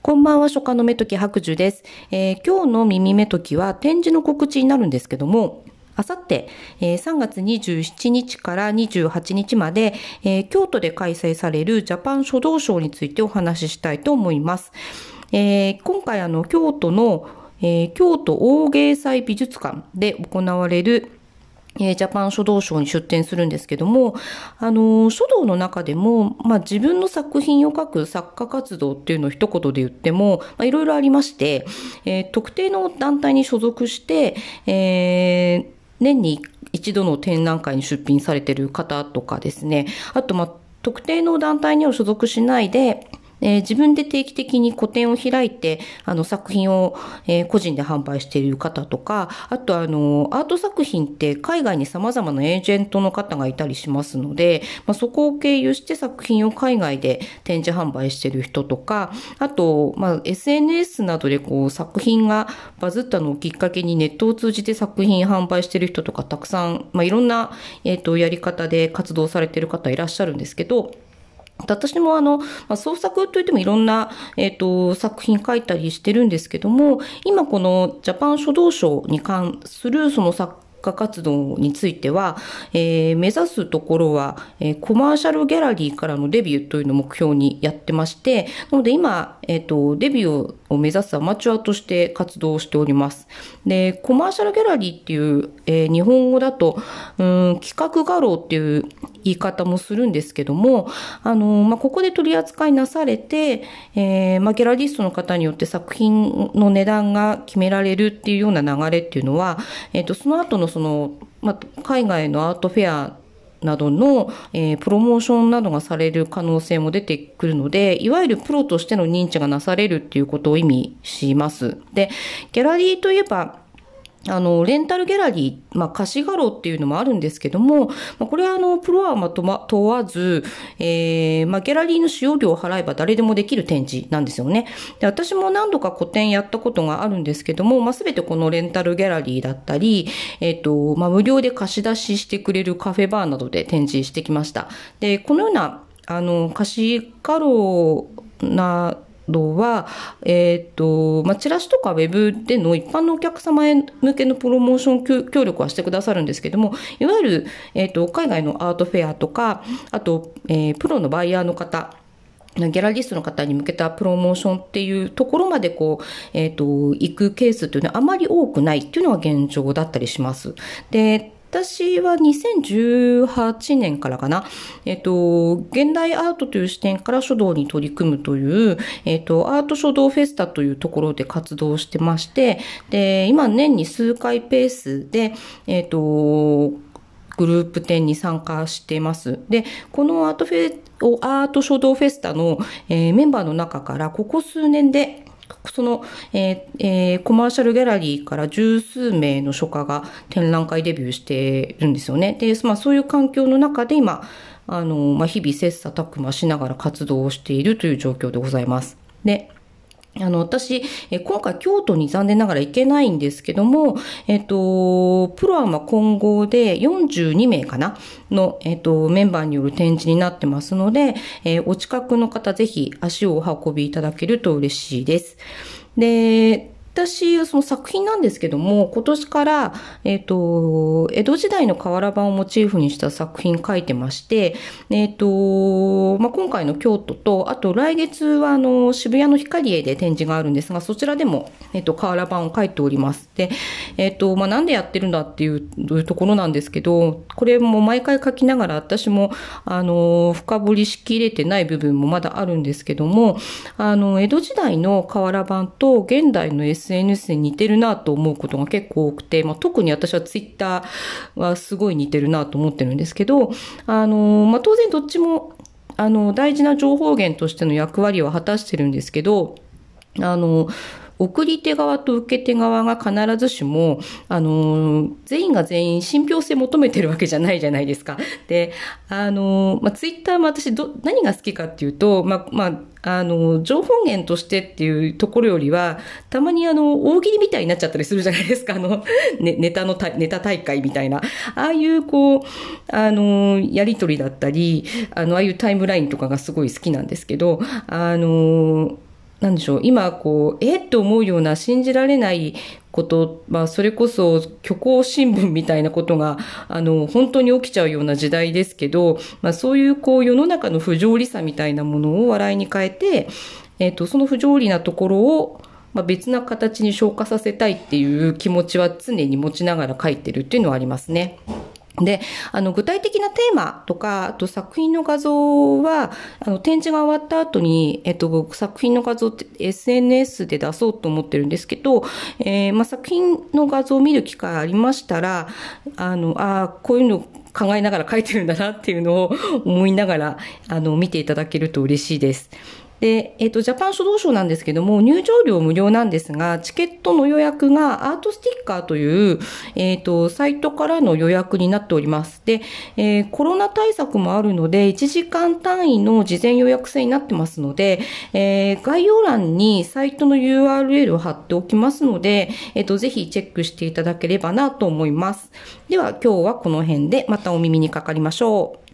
こんばんは、初夏の目とき白樹です。えー今日の耳目ときは展示の告知になるんですけども、あさって、え3月27日から28日まで、えー京都で開催されるジャパン書道賞についてお話ししたいと思います。えー今回あの、京都の、え京都大芸祭美術館で行われるえジャパン書道賞に出展するんですけども、あの書道の中でも、まあ、自分の作品を書く作家活動っていうのを一言で言っても、まあ、いろいろありまして、えー特定の団体に所属して、えー年に一度の展覧会に出品されてる方とかですね、あと、まあ、特定の団体には所属しないで、えー自分で定期的に個展を開いて、あの作品を、えー個人で販売している方とか、あとあの、アート作品って海外に様々なエージェントの方がいたりしますので、まあ、そこを経由して作品を海外で展示販売している人とか、あと、まあ、SNS などでこう作品がバズったのをきっかけにネットを通じて作品販売している人とかたくさん、まあ、いろんな、えっ、と、やり方で活動されている方いらっしゃるんですけど、私もあの、まあ、創作といってもいろんな、えっ、と、作品書いたりしてるんですけども、今このジャパン書道賞に関するその作家活動については、えー目指すところは、えーコマーシャルギャラリーからのデビューというのを目標にやってまして、なので今、えっ、と、デビューを目指すアマチュアとして活動しております。で、コマーシャルギャラリーっていう、えー日本語だと、うん、企画画廊っていう言い方もするんですけども、あの、まあ、ここで取り扱いなされて、えーまあ、ギャラリストの方によって作品の値段が決められるっていうような流れっていうのは、えっ、と、その後のその、まあ、海外のアートフェアなどの、えープロモーションなどがされる可能性も出てくるので、いわゆるプロとしての認知がなされるっていうことを意味します。で、ギャラリーといえば、あの、レンタルギャラリー、まあ、貸し画廊っていうのもあるんですけども、まあ、これはあの、プロはまとま、問わず、えー、まあ、ギャラリーの使用料を払えば誰でもできる展示なんですよね。で、私も何度か個展やったことがあるんですけども、まあ、すべてこのレンタルギャラリーだったり、えっ、と、まあ、無料で貸し出ししてくれるカフェバーなどで展示してきました。で、このような、あの、貸し画廊な、どは、えっ、と、まあ、チラシとかウェブでの一般のお客様へ向けのプロモーション協力はしてくださるんですけども、いわゆる、えっ、と、海外のアートフェアとか、あと、えープロのバイヤーの方、ギャラリストの方に向けたプロモーションっていうところまでこう、えっ、と、行くケースっていうのはあまり多くないっていうのが現状だったりします。で、私は2018年からかな、えっと、現代アートという視点から書道に取り組むという、えっと、アート書道フェスタというところで活動してまして、で、今年に数回ペースで、えっと、グループ展に参加しています。で、このアートフェ、アート書道フェスタの、えーメンバーの中から、ここ数年で、その、えーえーコマーシャルギャラリーから十数名の書家が展覧会デビューしてるんですよね。で、まあそういう環境の中で今、あの、まあ日々切磋琢磨しながら活動をしているという状況でございます。で、あの、私、え今回京都に残念ながら行けないんですけども、えっと、プロアマ混合で42名かな？の、えっと、メンバーによる展示になってますので、えーお近くの方ぜひ足をお運びいただけると嬉しいです。で、私、その作品なんですけども、今年から、えっ、と、江戸時代の瓦版をモチーフにした作品書いてまして、えっ、と、まあ、今回の京都と、あと来月は、あの、渋谷の光栄で展示があるんですが、そちらでも、えっ、と、瓦版を書いております。で、えっ、と、まあ、なんでやってるんだっていうところなんですけど、これも毎回書きながら、私も、あの、深掘りしきれてない部分もまだあるんですけども、あの、江戸時代の瓦版と現代の SNS に似てるなと思うことが結構多くて、まあ、特に私はツイッターはすごい似てるなと思ってるんですけど、あの、まあ、当然どっちも、あの、大事な情報源としての役割は果たしてるんですけど、あの、送り手側と受け手側が必ずしも、あの、全員が全員信憑性求めてるわけじゃないじゃないですか。で、あの、まあ、ツイッターも私ど、何が好きかっていうと、まあ、まあ、あの、情報源としてっていうところよりは、たまにあの、大喜利みたいになっちゃったりするじゃないですか。あの、ね、ネタのた、ネタ大会みたいな。ああいう、こう、あの、やりとりだったり、あの、ああいうタイムラインとかがすごい好きなんですけど、あの、なんでしょう、今、こう、え？って思うような信じられないこと、まあ、それこそ虚構新聞みたいなことが、あの、本当に起きちゃうような時代ですけど、まあ、そういう、こう、世の中の不条理さみたいなものを笑いに変えて、えっ、と、その不条理なところを、まあ、別な形に消化させたいっていう気持ちは常に持ちながら書いてるっていうのはありますね。で、あの、具体的なテーマとか、あと作品の画像は、あの、展示が終わった後に、えっと、作品の画像って SNS で出そうと思ってるんですけど、えー、まあ、作品の画像を見る機会ありましたら、あの、ああ、こういうの考えながら描いてるんだなっていうのを思いながら、あの、見ていただけると嬉しいです。で、えっ、ー、と、ジャパン書道賞なんですけども、入場料無料なんですが、チケットの予約がアートスティッカーという、えっ、ー、と、サイトからの予約になっております。で、えー、コロナ対策もあるので、1時間単位の事前予約制になってますので、えー、概要欄にサイトの URL を貼っておきますので、えっ、と、ぜひチェックしていただければなと思います。では、今日はこの辺でまたお耳にかかりましょう。